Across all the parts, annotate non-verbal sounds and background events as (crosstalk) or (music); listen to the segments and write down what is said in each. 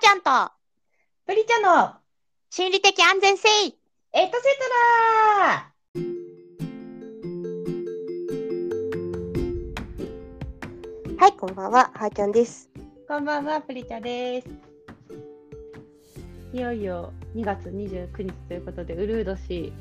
ちゃんとプリちゃんの心理的安全性エトセトラはい、こんばんは、はーちゃんです。こんばんは、プリちゃんです。いよいよ2月29日ということで、ウルー年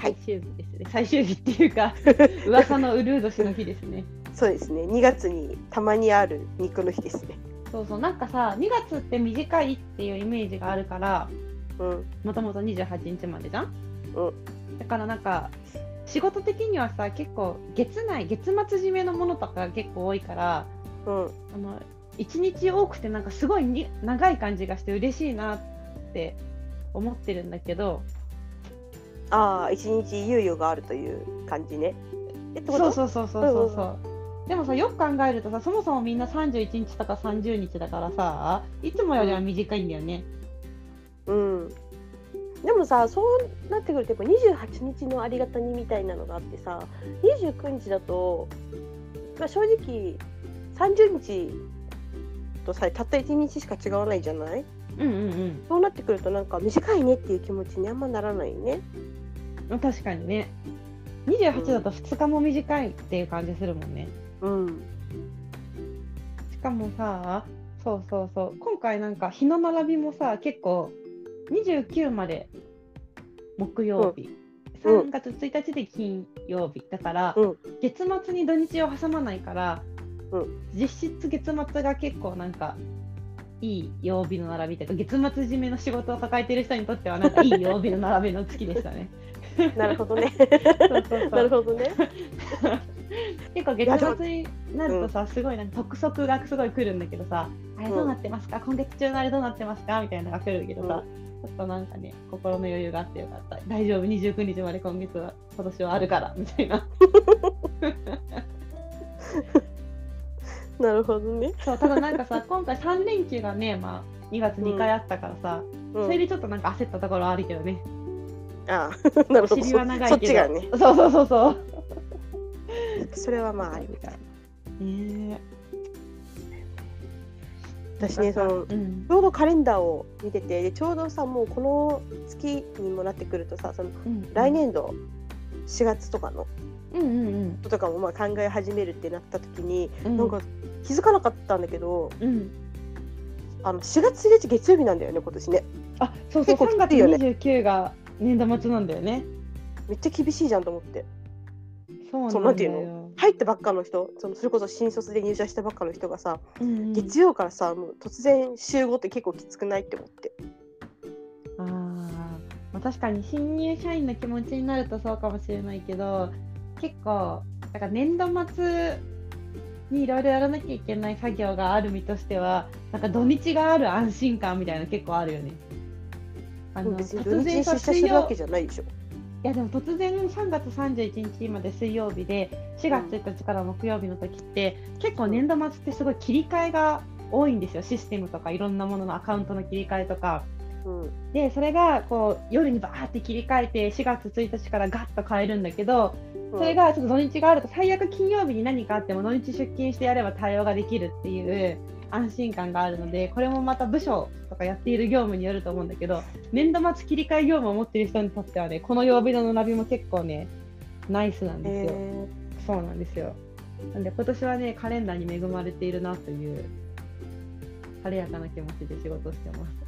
最終日ですね。最終日っていうか、(laughs) 噂のウルー年の日ですね。そうですね、2月にたまにある肉の日ですね。そうそう、なんかさ、2月って短いっていうイメージがあるから、うん、もともと28日までじゃん？うだからなんか、仕事的にはさ、結構月内、月末締めのものとか結構多いから、うん、あの一日多くてなんかすごいに長い感じがして嬉しいなって思ってるんだけど。ああ、一日猶予があるという感じね。え、っそうそうそうそうそうそうでもさよく考えるとさそもそもみんな31日とか30日だからさいつもよりは短いんだよね、うん。でもさ、そうなってくると、やっぱ28日のありがたみみたいなのがあってさ、29日だと、まあ、正直、30日とさ、たった1日しか違わないじゃない？うんうんそうなってくると、なんか短いねっていう気持ちにあんまならないね。うん確かにね28だと2日も短いっていう感じするもんねうん。しかもさそうそうそう。今回なんか日の並びもさ結構29まで木曜日、うん。3月1日で金曜日。だから、うん。月末に土日を挟まないから、うん。実質月末が結構なんかいい曜日の並びというか月末締めの仕事を抱えている人にとってはなんかいい曜日の並びの月でしたね。(laughs) なるほどね。(laughs) そうそうそう。なるほどね。(laughs) (laughs) 結構月末になるとさ、すごいなんか督促がすごい来るんだけどさ、あれどうなってますか、今月中のあれどうなってますか？みたいなのが来るけどさ、ちょっとなんかね、心の余裕があってよかった。大丈夫、29日まで今月は、今年はあるから、みたいな。(laughs) なるほどね。(laughs) そう、ただなんかさ、今回3連休がね、まあ、2月2回あったからさ、うんそれでちょっとなんか焦ったところはあるけどね。ああ、なるほど。尻は長そいけど。っちがね。そうそうそうそう。それはまああり。ね。私ね、そのうん。ちょうどカレンダーを見てて、でちょうどさ、もうこの月にもなってくるとさ、そのうん来年度4月とかのうんうんととかもまあ考え始めるってなった時に、うん。なんか気づかなかったんだけど、うん。あの4月1日月曜日なんだよね、今年ね。あそうそう結構3月きついよね。29が年度末なんだよね。めっちゃ厳しいじゃんと思って。そうそうなんていうの？入ったばっかの人、そのそれこそ新卒で入社したばっかの人がさ、うんうん月曜からさ、もう突然週5って結構きつくないって思って。あーまあ確かに新入社員の気持ちになるとそうかもしれないけど結構だから年度末にいろいろやらなきゃいけない作業がある身としてはなんか土日がある安心感みたいなの結構あるよね。あの別に土日に出社するわけじゃないでしょ。いやでも突然3月31日まで水曜日で4月1日から木曜日の時って結構年度末ってすごい切り替えが多いんですよ。システムとかいろんなもののアカウントの切り替えとか。うん。でそれがこう夜にバーって切り替えて4月1日からガッと変えるんだけどそれがちょっと土日があると最悪金曜日に何かあっても土日出勤してやれば対応ができるっていう安心感があるのでこれもまた部署とかやっている業務によると思うんだけど年度末切り替え業務を持っている人にとってはねこの曜日の並びも結構ねナイスなんですよ。えそうなんですよ。なんで今年はねカレンダーに恵まれているなという晴れやかな気持ちで仕事をしてます。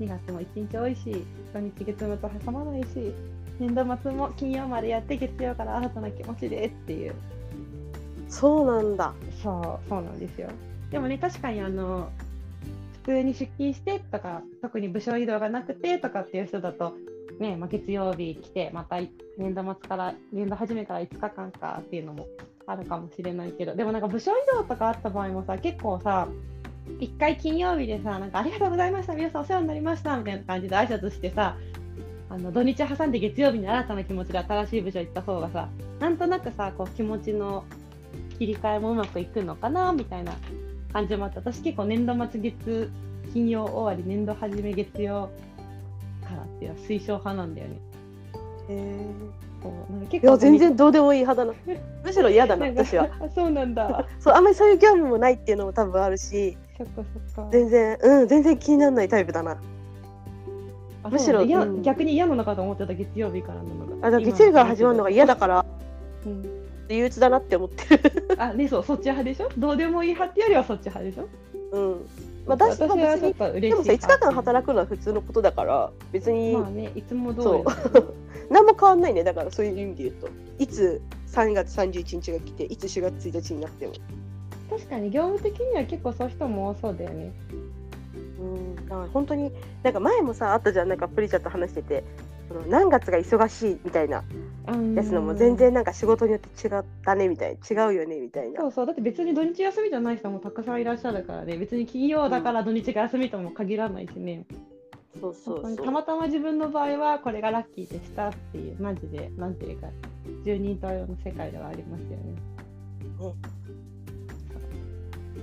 2月も1日多いし、土日月末と挟まないし、年度末も金曜までやって月曜から新たな気持ちでっていう。ーそうなんだ。そう、そうなんですよ。でもね、確かにあの、普通に出勤してとか、特に部署移動がなくてとかっていう人だと、ね、まあ、月曜日来て、また年度末から、年度初めから5日間かっていうのもあるかもしれないけど、でもなんか部署移動とかあった場合もさ、結構さ、一回金曜日でさ、なんかありがとうございました、皆さんお世話になりましたみたいな感じで挨拶してさ、あの土日挟んで月曜日に新たな気持ちで新しい部署行った方がさ、なんとなくさ、こう気持ちの切り替えもうまくいくのかなみたいな感じもあって私結構年度末月金曜終わり年度初め月曜からっていうのは推奨派なんだよね。えそうなんか結いや全然どうでもいい派だな。(laughs) むしろ嫌だな私は。あ (laughs) そうなんだ。(laughs) そうあんまりそういう業務もないっていうのも多分あるし、そっかそっか。全然うん全然気にならないタイプだなあむしろそうなん逆に嫌なのかと思ってた月曜日からなのが。あだから月曜日から始まるのが嫌だからうん憂鬱だなって思ってる。あ、ね、そう、そっち派でしょ？どうでもいい派ってよりはそっち派でしょ？うん。まあ私は別にでもさ5日間働くのは普通のことだから別にまあね、いつも通り。(laughs) 何も変わんないね。だからそういう意味で言うと。いつ3月31日が来ていつ4月1日になっても。確かに業務的には結構そういう人も多そうだよね。うん。だから本当に。なんか前もさあったじゃん。なんかプリちゃんと話しててその何月が忙しいみたいなやつのも全然なんか仕事によって違ったねみたいな違うよねみたいな。そうそう。だって別に土日休みじゃない人もたくさんいらっしゃるからね。別に金曜だから土日が休みとも限らないしね、そうそうそう。たまたま自分の場合はこれがラッキーでしたっていうマジでなんていうか十人十色の世界ではありますよね。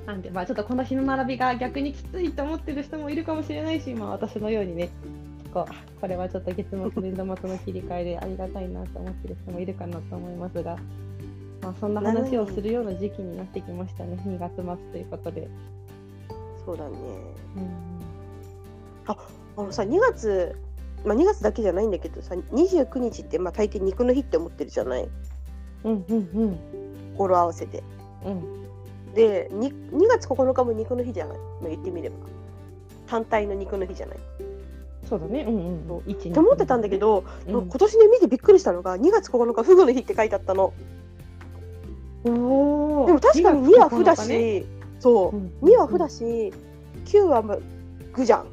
なんでまあちょっとこの日の並びが逆にきついと思ってる人もいるかもしれないし、まあ、私のようにねこうこれはちょっと月末年度末の切り替えでありがたいなと思ってる人もいるかなと思いますが、まあ、そんな話をするような時期になってきましたね。2月末ということで。そうだね。うんあのさ2月まあ2月だけじゃないんだけどさ29日ってまあ大抵肉の日って思ってるじゃない？うんうんうん。語呂合わせてうん。で 2, 2月9日も肉の日じゃない、まあ、言ってみれば。単体の肉の日じゃない？そうだね。うんうん思ってたんだけど、うん。今年ね見てびっくりしたのが2月9日フグの日って書いてあったの。おおでも確かに2はフだし、そう。うん2はフだし9はまあグじゃんっ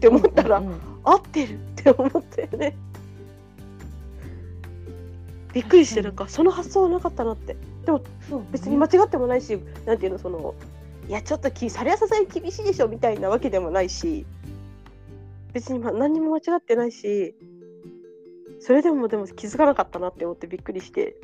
て思ったら、うんうん合ってるって思ったよね。びっくりしてなんかその発想はなかったなって。そうね。別に間違ってもないし、なんていうのそのいやちょっときされやささに厳しいでしょみたいなわけでもないし別にま何にも間違ってないしそれでもでも気づかなかったなって思ってびっくりして。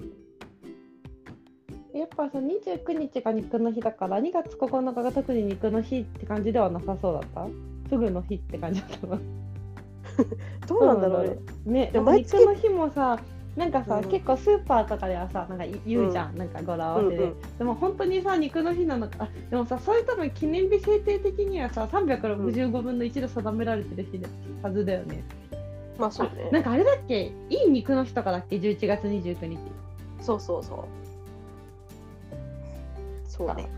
やっぱさ29日が肉の日だから2月9日が特に肉の日って感じではなさそうだった？フグの日って感じだったの？(laughs) どうなんだろうね。ね毎月の日もさなんかさ、うん。結構スーパーとかではさなんか言うじゃん、なんか語呂合わせで、うんうん。でも本当にさ肉の日なのかあでもさそういう多分記念日制定的にはさ365分の1で定められてる日ではずだよね、まあそうね。あなんかあれだっけ？いい肉の日とかだっけ？11月29日。そうそうそう。そうね。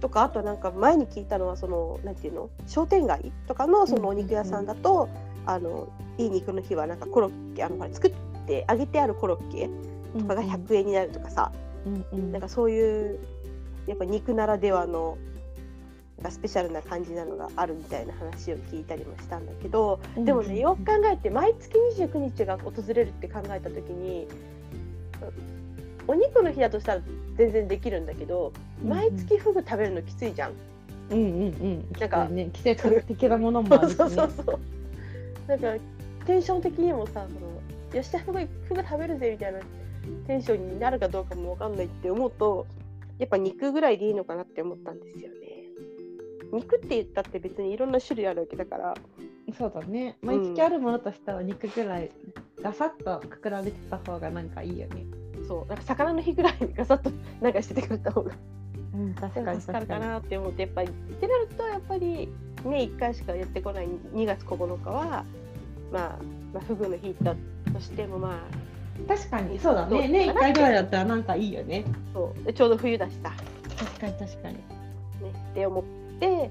とかあとなんか前に聞いたのはそのなんていうの？商店街とかのそのお肉屋さんだと、あのいい肉の日はなんかコロッケあのほら作って揚げてあるコロッケとかが100円になるとかさ、うんうん。なんかそういうやっぱ肉ならではのなんかスペシャルな感じなのがあるみたいな話を聞いたりもしたんだけど、でもねよく考えて毎月29日が訪れるって考えた時にお肉の日だとしたら全然できるんだけど、毎月フグ食べるのきついじゃん。うんうんうん。なんかね、季節的なものもあるし、(laughs) そうね、そうそう。なんかテンション的にもさそのよしフグフグ食べるぜみたいなテンションになるかどうかもわかんないって思うとやっぱ肉ぐらいでいいのかなって思ったんですよね。肉って言ったって別にいろんな種類あるわけだから。そうだね。うん。毎月あるものとしたら肉ぐらいガサッとくくられてた方がなんかいいよね。そう。なんか魚の日ぐらいにガサッとなんかしててくれた方が。うん確かに助かるかなって思ってやっぱりってなるとやっぱりね1回しかやってこない2月9日は、まあ、まあフグの日だとしてもまあ。確かにそうだね。ね1回ぐらいだったらなんかいいよね。そう。でちょうど冬だしさ、ね、確かに確かに。って思って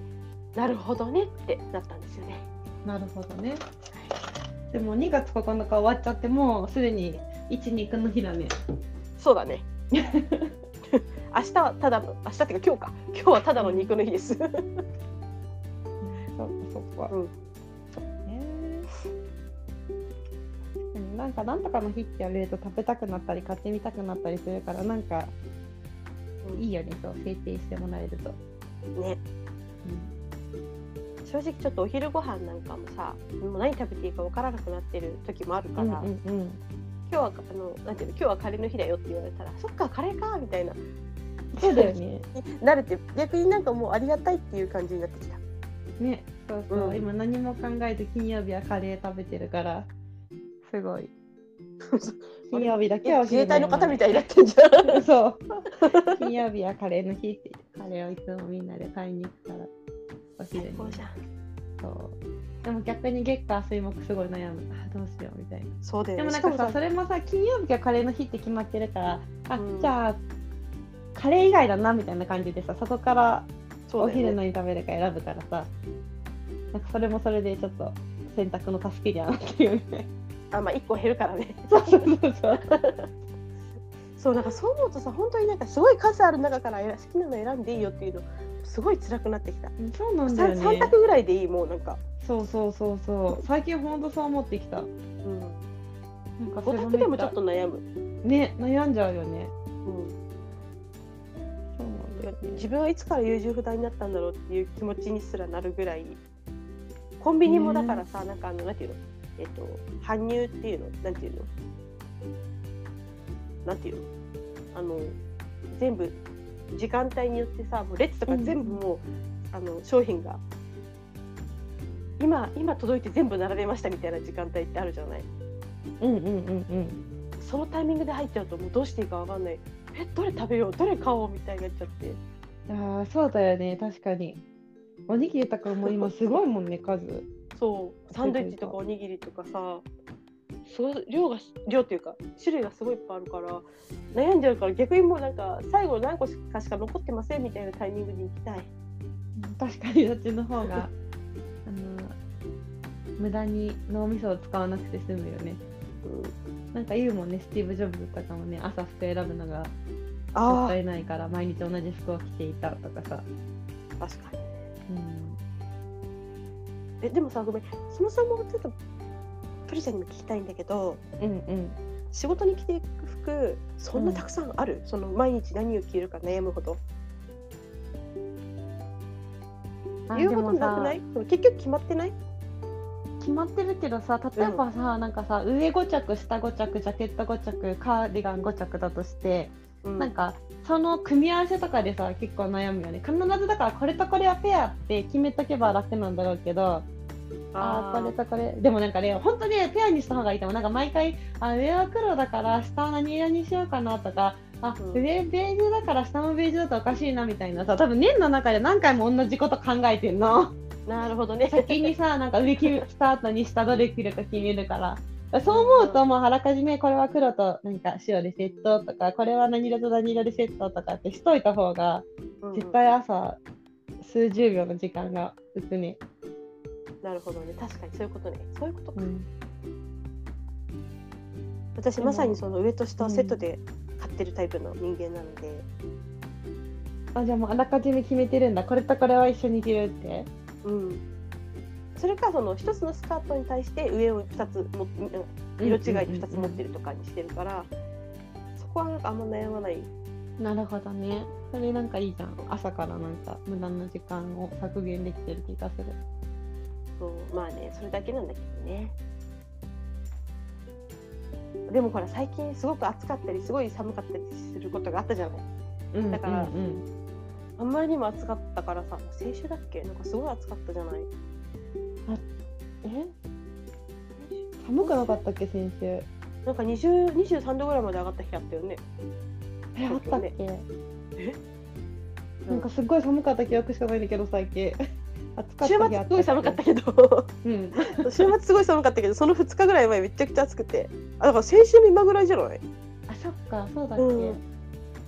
なるほどねってなったんですよね。なるほどね。でも2月9日終わっちゃってもうすでに1肉の日だね。そうだね。(laughs) 明日はただの明日っていうか今日か。今日はただの肉の日です。そっかそっか。うんなんかなんとかの日って言われると食べたくなったり買ってみたくなったりするからなんかいいよねそう制定してもらえると。ね。正直ちょっとお昼ご飯なんかもさもう何食べていいかわからなくなってる時もあるうんから、うんうん今日はあのなんていうの今日はカレーの日だよって言われたらそっかカレーかみたいな。そうだよね。(laughs) 慣れて逆になんかもうありがたいっていう感じになってきた。ねそうそう、うん。今何も考えず金曜日はカレー食べてるからすごい。(laughs) 金曜日だけは自衛隊の方みたいにななってんじゃん。(laughs) そう。(laughs) 金曜日はカレーの日って。カレーをいつもみんなで買いに行くからお昼に。そう。でも逆に月火水木すごい悩む。あどうしようみたいな。そうだよねでもなんかさそれもさ金曜日がカレーの日って決まってるからあ、うん。じゃあカレー以外だなみたいな感じでさそこからお昼何食べるか選ぶからさなんかそれもそれでちょっと選択の助けにはなってるよねあまあ1個減るからね。(laughs) そうそうそうそう。そうなんかそう思うとさ本当になんかすごい数ある中から選好きなの選んでいいよっていうのすごい辛くなってきた、うんそうなんださよね。3択ぐらいでいいもうなんか、そうそうそうそう。最近ほんとそう思ってきた。なん。うん、かそれ5択でもちょっと悩む、ね悩んじゃうよね。うん。そうなんだよね。自分はいつから優柔不断になったんだろうっていう気持ちにすらなるぐらい。コンビニもだからさ、なんかあのなんていうの？えっと搬入っていうのなんていうの？なんていうの？あの全部時間帯によってさもう列とか全部もう、あの商品が今今届いて全部並べましたみたいな時間帯ってあるじゃない？うんうんうんうん。そのタイミングで入っちゃうともうどうしていいかわかんない。えどれ食べよう？どれ買おう？みたいになっちゃって。あーそうだよね。確かに。おにぎりとかも今すごいもんね数そう。サンドイッチとかおにぎりとかさ。すごい量が量っていうか種類がすごいいっぱいあるから悩んじゃうから逆にもうなんか最後何個かしか残ってませんみたいなタイミングに行きたい。確かにそっちの方があの無駄に脳みそを使わなくて済むよね。なんか言うもんねスティーブ・ジョブズとかもね朝服選ぶのがもあったいないから毎日同じ服を着ていたとかさ、あ確かに。うん、えでもさごめん。そもそもちょっとプリちゃんにも聞きたいんだけどうんうん。仕事に着ていく服そんなたくさんある、その毎日何を着るか悩むほどあ言うことなくない？結局決まってない？決まってるけどさ例えばさ、なんかさ上5着下5着ジャケット5着カーディガン5着だとして、うん。なんかその組み合わせとかでさ結構悩むよね。必ずだからこれとこれはペアって決めとけば楽なんだろうけどあー。これとこれ。でもなんかね本当にペアにした方がいいと思う。なんか毎回あ上は黒だから下は何色にしようかなとかあ、うん。上ベージュだから下もベージュだとおかしいなみたいなさ多分年の中で何回も同じこと考えてんの。(laughs) なるほどね。先にさ (laughs) なんか上着着た後に下どれ着るか決めるから。そう思うともうあらかじめこれは黒となんか白でセットとかこれは何色と何色でセットとかってしといた方がうん。絶対朝数十秒の時間が浮くね。なるほどね。確かに。そういうことね。そういうことか、うん。私まさにその上と下をセットで買ってるタイプの人間なので、あじゃあもうあらかじめ決めてるんだ。これとこれは一緒に着るって？うん。それかその一つのスカートに対して上を2つもうん色違いで2つ持ってるとかにしてるから、そこはなんかあんま悩まない。なるほどね。それなんかいいじゃん。朝からなんか無駄な時間を削減できてる気がする。そうまあねそれだけなんだけどね。でもほら最近すごく暑かったりすごい寒かったりすることがあったじゃない。うんだからうんうん。あんまりにも暑かったからさ先週だっけ？なんかすごい暑かったじゃない。え？寒くなかったっけ先週。なんか20 23度ぐらいまで上がった日あったよね。えあったっけ？え？なんかすっごい寒かった記憶しかないんだけど最近。暑かった週日末すごい寒かったけけど。うん。週末すごい寒かったけど (laughs) その2日ぐらい前めちゃくちゃ暑くて。あだから先週の今ぐらいじゃない？あそっか。そうだっけ。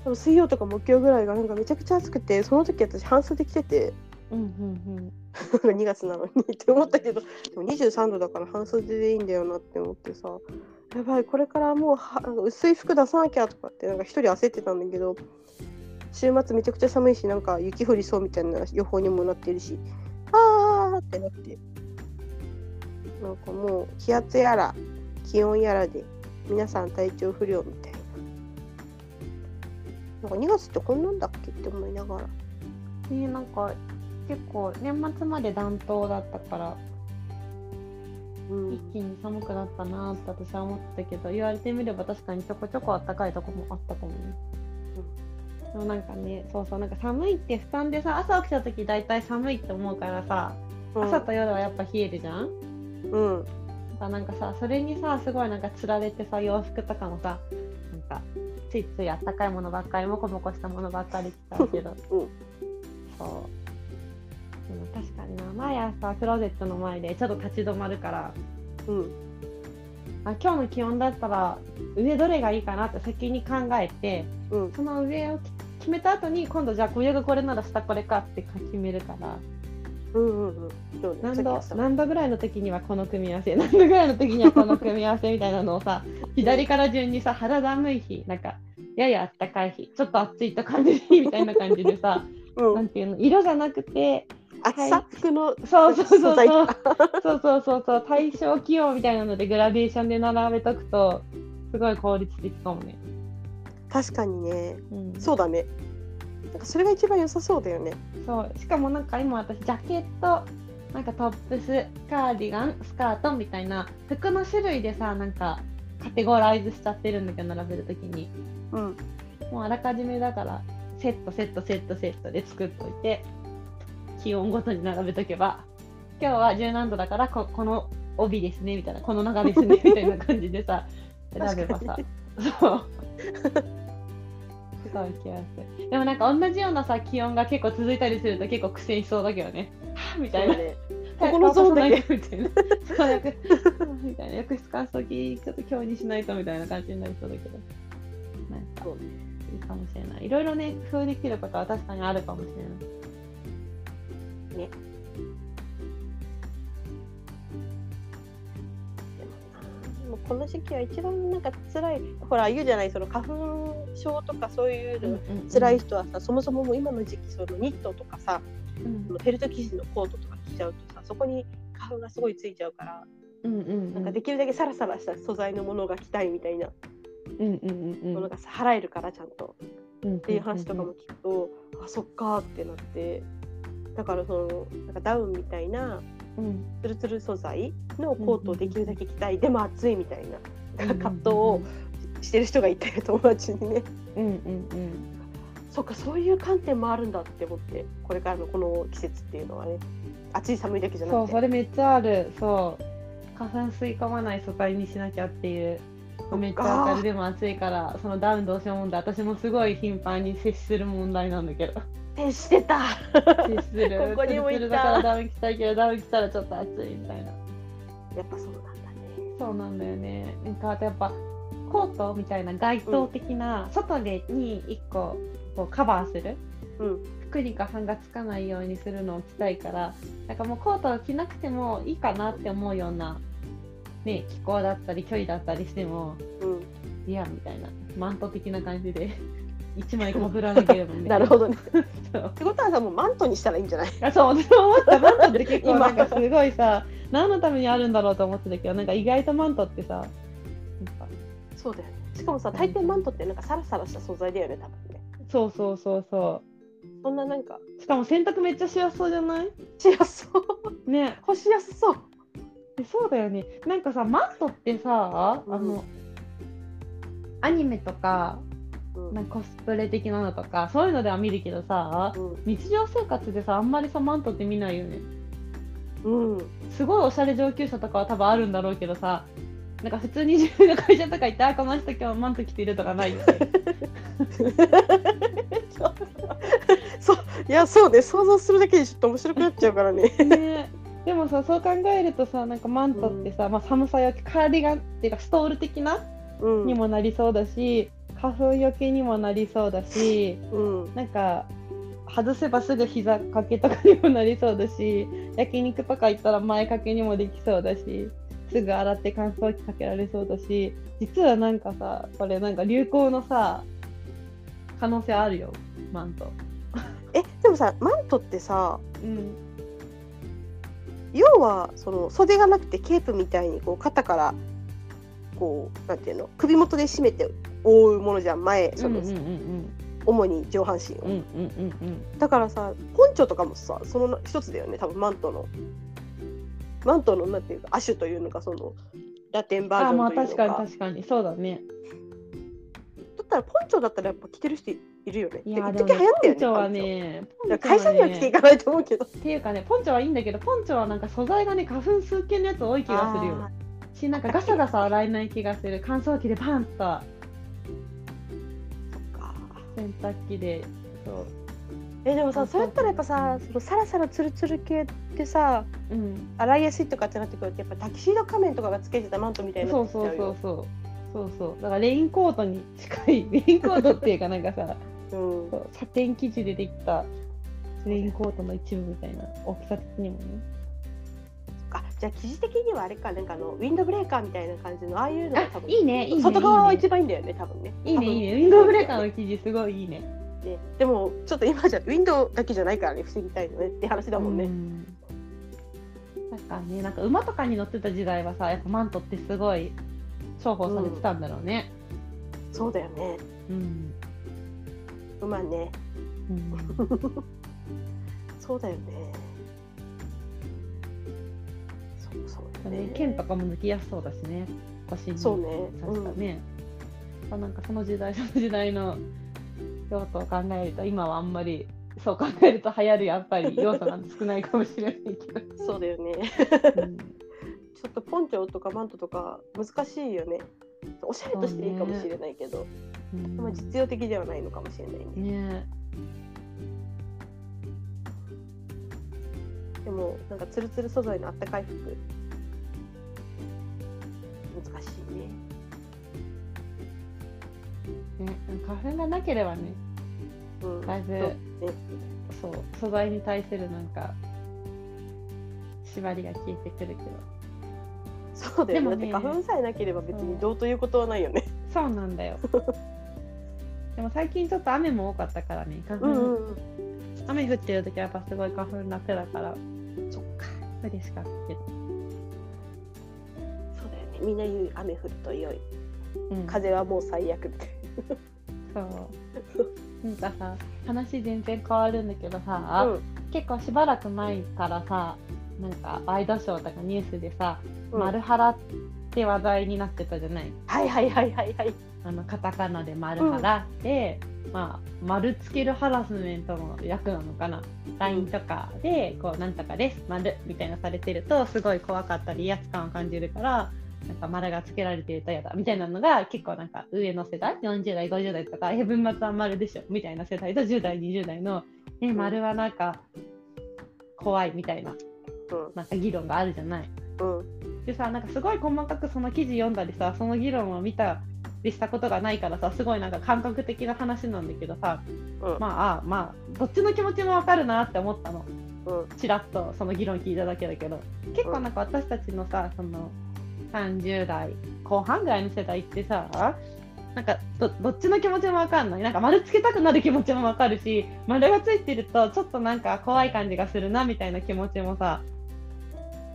うん。水曜とか木曜ぐらいがなんかめちゃくちゃ暑くてその時私半袖着てて。うんうんなん。(laughs) か2月なのにって思ったけどでも23度だから半袖でいいんだよなって思ってさ。やばいこれからもうは薄い服出さなきゃとかってなんか一人焦ってたんだけど週末めちゃくちゃ寒いしなんか雪降りそうみたいな予報にもなってるしあーってなってなんかもう気圧やら気温やらで皆さん体調不良みたいななんか2月ってこんなんだっけって思いながらうん。ねなんか結構年末まで暖冬だったからうん一気に寒くなったなって私は思ってたけど言われてみれば確かにちょこちょこ暖かいとこもあったかもね。でもなんかねそうそうなんか寒いって負担でさ朝起きた時大体寒いって思うからさ朝と夜はやっぱ冷えるじゃん？うん。だからなんかさそれにさすごいなんかつられてさ洋服とかもさなんかついついあったかいものばっかりモコモコしたものばっかり着たけど、(laughs) うん。そう。でも確かにな。毎朝クローゼットの前でちょっと立ち止まるから。うん。あ今日の気温だったら上どれがいいかなって先に考えてうん。その上を決めた後に今度じゃあ上がこれなら下これかって決めるから。うんうんうん。何度何度ぐらいの時にはこの組み合わせ (laughs) 何度ぐらいの時にはこの組み合わせみたいなのをさ左から順にさ肌寒い日なんかややあったかい日ちょっと暑いと感じる日みたいな感じでさ (laughs) うなんんていうの色じゃなくて厚さ？服のそうそうそうそう。そうそうそうそう。対象気温みたいなのでグラデーションで並べとくとすごい効率的かもね。確かにね。うん、そうだね。なんかそれが一番良さそうだよね。そう。しかもなんか今私ジャケットなんかトップスカーディガンスカートみたいな服の種類でさなんかカテゴライズしちゃってるんだけど並べるときに。うん。もうあらかじめだからセットセットセットセットで作っといて気温ごとに並べとけば今日は十何度だからここの帯ですねみたいなこの長ですねみたいな感じでさ (laughs) 選べばさ。そうすごい気安いでもなんか同じようなさ気温が結構続いたりすると結構苦戦しそうだけどね。は (laughs) ぁみたいな。ね。だけみたいなみたいな。浴室乾燥機ちょっと今日にしないとみたいな感じになりそうだけど。なんかそうねいいかもしれない。いろいろね工夫できることは確かにあるかもしれない。ねこの時期は一番なんか辛いほら言うじゃないその花粉症とかそういうの辛い人はさ、そもそももう今の時期そのニットとかさうん。フェルト生地のコートとか着ちゃうとさそこに花粉がすごいついちゃうから、うんうんなんかできるだけサラサラした素材のものが着たいみたいな。うんうんうんうん。ものがさ払えるからちゃんと。うん。っていう話とかも聞くと、あそっかーってなって。だからそのなんかダウンみたいなうんツルツル素材のコートをできるだけ着たい、でも暑いみたいな。うん葛藤をしてる人がいて友達にね。うんうんうん。そっかそういう観点もあるんだって思ってこれからのこの季節っていうのはね。暑い寒いだけじゃそうなくて。それめっちゃある。そう。花粉吸い込まない素材にしなきゃっていうめっちゃわかるでも暑いからそのダウンどうしようもんで私もすごい頻繁に接する問題なんだけど。徹してた。接する。ここにもいた。ツルツルだからダウン着たいけどダウン着たらちょっと暑いみたいな。やっぱそうなんだね。そうなんだよね。なんかあとやっぱコートみたいな街灯的な、外でに1個こうカバーする。うん。服に花粉がつかないようにするのを着たいからなんかもうコートを着なくてもいいかなって思うような、ね、気候だったり距離だったりしてもうん。いやみたいなマント的な感じで (laughs) 1枚かぶらなければみたいな。なるほどね。(laughs) ってことはさもうマントにしたらいいんじゃない？あそう私も思った。マントって結構今。なんかすごいさ何のためにあるんだろうと思ってたけどなんか意外とマントってさそうだよね。しかもさ大抵マントってなんかサラサラした素材だよね多分ね。そうそうそうそそんななんか。うしかも洗濯めっちゃしやすそうじゃない？しやすそう。ね。干しやすそう。えそうだよね。なんかさマントってさ、うん。あのアニメとかうん。なんかコスプレ的なのとかそういうのでは見るけどさうん。日常生活でさあんまりさマントって見ないよね。うん。すごいおしゃれ上級者とかは多分あるんだろうけどさなんか普通に自分の会社とか行ってあこの人今日マント着てるとかない？(laughs) よねそう。いやそうね。想像するだけでちょっと面白くなっちゃうからね。(laughs) ねでもさそう考えるとさなんかマントってさ、まあ、寒さよけカーディガンっていうかストール的なうん。にもなりそうだし花粉よけにもなりそうだしうん。なんか外せばすぐ膝掛けとかにもなりそうだし焼肉とか行ったら前掛けにもできそうだしすぐ洗って乾燥機かけられそうだし実はなんかさこれなんか流行のさ可能性あるよマント。えでもさマントってさうん要はその袖がなくてケープみたいにこう肩からこうなんていうの首元で締めて覆うものじゃん前その、うんうんうん主に上半身を、うんうんうんうんだからさポンチョとかもさその一つだよね多分マントの。マントのなんていうか亜種というのかそのラテンバージあまあョンというのか。確かに確かに。そうだね。だったらポンチョだったらやっぱ着てる人いるよね。いや一でもね時流行ったよねポンチョはねョいや会社には着ていかないと思うけど。っていうかねポンチョはいいんだけどポンチョはなんか素材がね花粉吸系のやつ多い気がするよ。あしなんかガサガサ洗えない気がする乾燥機でパンと。洗濯機でそう。えでもさあそれやったらやっぱさそのサラサラツルツル系ってさうん。洗いやすいとかってなってくるとやっぱタキシード仮面とかがつけてたマントみたいになそうそうそうそう。そうそう。だからレインコートに近いレインコートっていうかなんかさうん。サテン生地でできたレインコートの一部みたいな大きさ的にもね。あじゃあ生地的にはあれかなんかあのウィンドブレーカーみたいな感じのああいうのが多分いいねいいね外側は一番いいんだよね多分ね。いいねいいね。ウィンドウブレーカーの生地すごいいいね。ねでもちょっと今じゃウィンドウだけじゃないからね防ぎたいのねって話だもんね、うん。なんかねなんか馬とかに乗ってた時代はさやっぱマントってすごい重宝されてたんだろうね。そうだよね。うん、馬ね。うん。そうだよね。そうそうだね。ね剣とかも抜きやすそうだしね。腰にそうね。確かね、あなんかその時代その時代の用途を考えると今はあんまりそう考えると流行るやっぱり要素なんて少ないかもしれないけど、うんそうだよね。うん。ちょっとポンチョとかマントとか難しいよね。おしゃれとしていいかもしれないけど、うん。まあ実用的ではないのかもしれないね。ね。でもなんかツルツル素材のあったかい服。難しいね。ね花粉がなければね。うん。だいぶそうね。そう素材に対するなんか縛りが消えてくるけど。そうだよね。だでもねって花粉さえなければ別にどうということはないよね。そうなんだよ (laughs) でも最近ちょっと雨も多かったからね花粉、うんうんうん。雨降ってる時はやっぱすごい花粉楽だから。そっか。嬉しかったけど、そうだよね。みんな言う雨降ると良い。うん、風はもう最悪みたいそう。なんかさ話全然変わるんだけどさ、な、うん。結構しばらく前からさなんかワイドショーとかニュースでさ、うん。丸原って話題になってたじゃない？はいはいはいはいはいあのカタカナで丸原って、まあ丸つけるハラスメントの役なのかな。LINE とかでこうなんとかです丸みたいなされてるとすごい怖かったり威圧感を感じるからなんか丸がつけられてると嫌だみたいなのが結構なんか上の世代40代50代とかえ文末は丸でしょみたいな世代と10代20代のえ丸はなんか怖いみたいななんか議論があるじゃない。うんうん。でさなんかすごい細かくその記事読んだりさその議論を見たりしたことがないからさすごいなんか感覚的な話なんだけどさうん。まああまあどっちの気持ちもわかるなって思ったの。うん。ちらっとその議論聞いただけだけど。結構なんか私たちのさその30代後半ぐらいの世代ってさなんかどどっちの気持ちもわかんない。なんか丸つけたくなる気持ちもわかるし丸がついてるとちょっとなんか怖い感じがするなみたいな気持ちもさ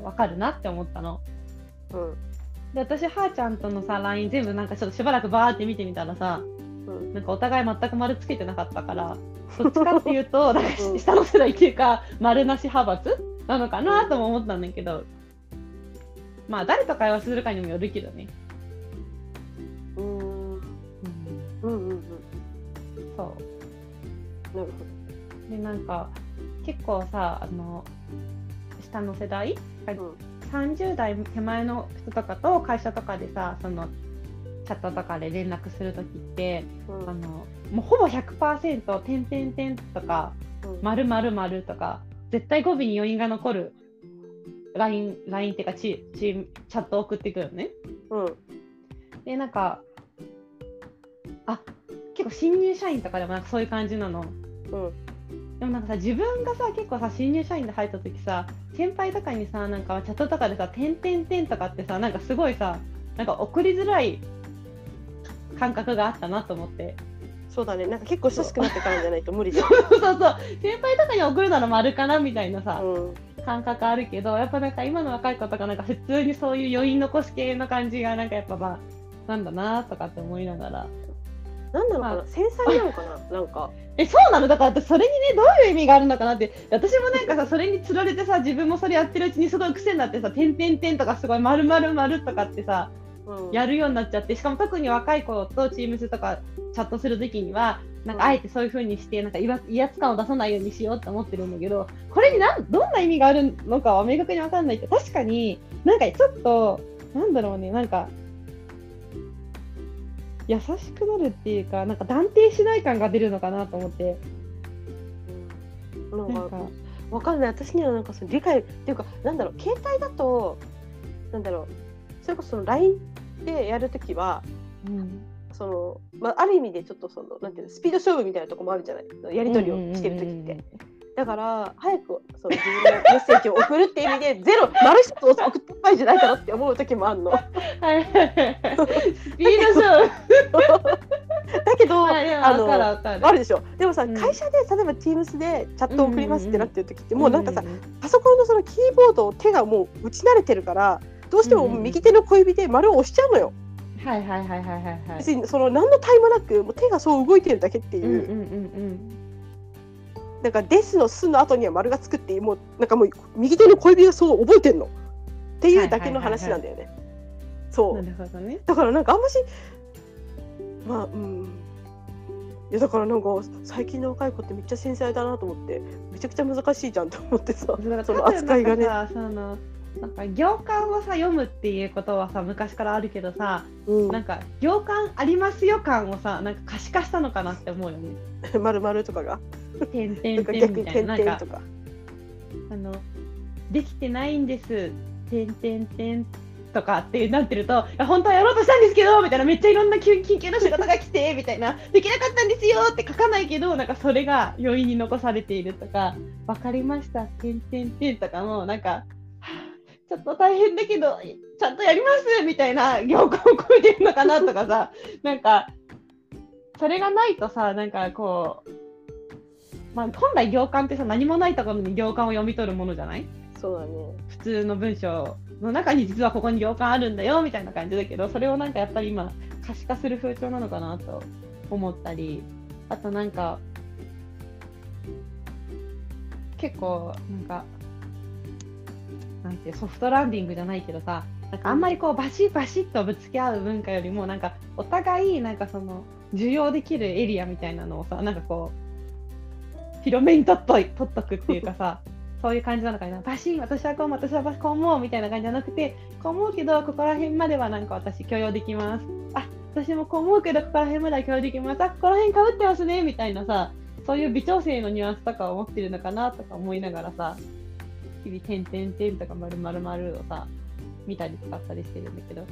わかるなって思ったの。うんで私はーちゃんとのさ LINE 全部なんかちょっとしばらくバーって見てみたらさうん。なんかお互い全く丸つけてなかったから (laughs) どっちかっていうとなん下の世代っていうか丸なし派閥なのかなとも思ったんだけどまあ誰と会話するかにもよるけどね、うん。うん。うんうんそう。なるでなんか結構さあの下の世代、ほど30代手前の人とかと会社とかでさそのチャットとかで連絡するときってうんあのもうほぼ100%点点点とかうん丸丸丸とか絶対語尾に余韻が残る LINE, っていうかチチチャットを送ってくるのね。うんでなんかあ結構新入社員とかでもなんかそういう感じなの。うんでもなんかさ自分がさ結構さ新入社員で入った時さ先輩とかにさなんかチャットとかでさ「点点点」とかってさなんかすごいさなんか送りづらい感覚があったなと思って。そうだね。なんか結構親しくなってからじゃないと無理。じゃんそうそう。先輩とかに送るなら丸かなみたいなさ、うん。感覚あるけどやっぱなんか今の若い子とかなんか普通にそういう余韻残し系の感じがなんかやっぱまあなんだなとかって思いながら。なんなのかまな繊細なのかな？なんかえそうなの？だから私それにねどういう意味があるのかなって。私もなんかさそれにつられてさ自分もそれやってるうちにすごい癖になってさ「点点点」とかすごい「丸々丸とかってさうん。やるようになっちゃって。しかも特に若い子と Teams とかチャットするときにはなんかあえてそういう風にしてなんか威圧威圧感を出さないようにしようって思ってるんだけどこれになんどんな意味があるのかは明確に分かんないって確かになんかちょっとなんだろうねなんか優しくなるっていうかなんか断定しない感が出るのかなと思って。なんかなんか。わかんない。私にはなんかその理解っていうかなんだろう携帯だとなんだろうそれこそその LINE でやるときはうん。その、まあ、ある意味でちょっとそのなんていうのスピード勝負みたいなとこもあるじゃない。やり取りをしてるときって。だから早くその自分のメッセージを送るっていう意味で (laughs) ゼロ丸一つ送ってないじゃないかなって思う時もあるの。だはいスピード勝負。けど、はいあのあるでしょ。でもさ、うん。会社で例えば Teams でチャットを送りますってなってる時って、もうなんかさ、んんパソコンのそのキーボードを手がもう打ち慣れてるからどうしても右手の小指で丸を押しちゃうのよ。はいはいはいはいはいはい。別にその何のタイもなくもう手がそう動いてるだけっていう、うんうんうんなんか「です」の「す」の後には丸がつくっていうもうなんかもう右手の小指がそう覚えてんのっていうだけの話なんだよね。そううんなるほどねだからなんかあんましまあうんいやだからなんか最近の若い子ってめっちゃ繊細だなと思ってめちゃくちゃ難しいじゃんと思ってさその扱いがね。なんかさそのなんか行間をさ読むっていうことはさ昔からあるけどさうんなんか行間ありますよ感をさなんか可視化したのかなって思うよね。まるまるとかが点々なんか逆に点みたいななんか。あのできてないんです点々点とかってなってると本当はやろうとしたんですけどみたいなめっちゃいろんな緊緊急な仕事が来て (laughs) みたいな。できなかったんですよって書かないけどなんかそれが余韻に残されているとかわかりました点々点とかもなんかはあちょっと大変だけどちゃんとやりますみたいな行間を超えてるのかなとかさなんかそれがないとさなんかこうまあ、本来行間ってさ何もないところに行間を読み取るものじゃない？そうだね。普通の文章の中に実はここに行間あるんだよみたいな感じだけどそれをなんかやっぱり今可視化する風潮なのかなと思ったり。あとなんか結構なんかなんてソフトランディングじゃないけどさなんかあんまりこうバシッバシッとぶつけ合う文化よりもなんかお互いなんかその受容できるエリアみたいなのをさなんかこう広めに取っとい取っとくっていうかさそういう感じなのかな。バシン私はこう思う私はこう思うみたいな感じじゃなくてこう思うけどここら辺まではなんか私許容できます。あ私もこう思うけどここら辺までは許容できます。あここら辺かぶってますねみたいなさそういう微調整のニュアンスとかを持ってるのかなとか思いながらさ日々点々点とか丸々丸をさ見たり使ったりしてるんだけど。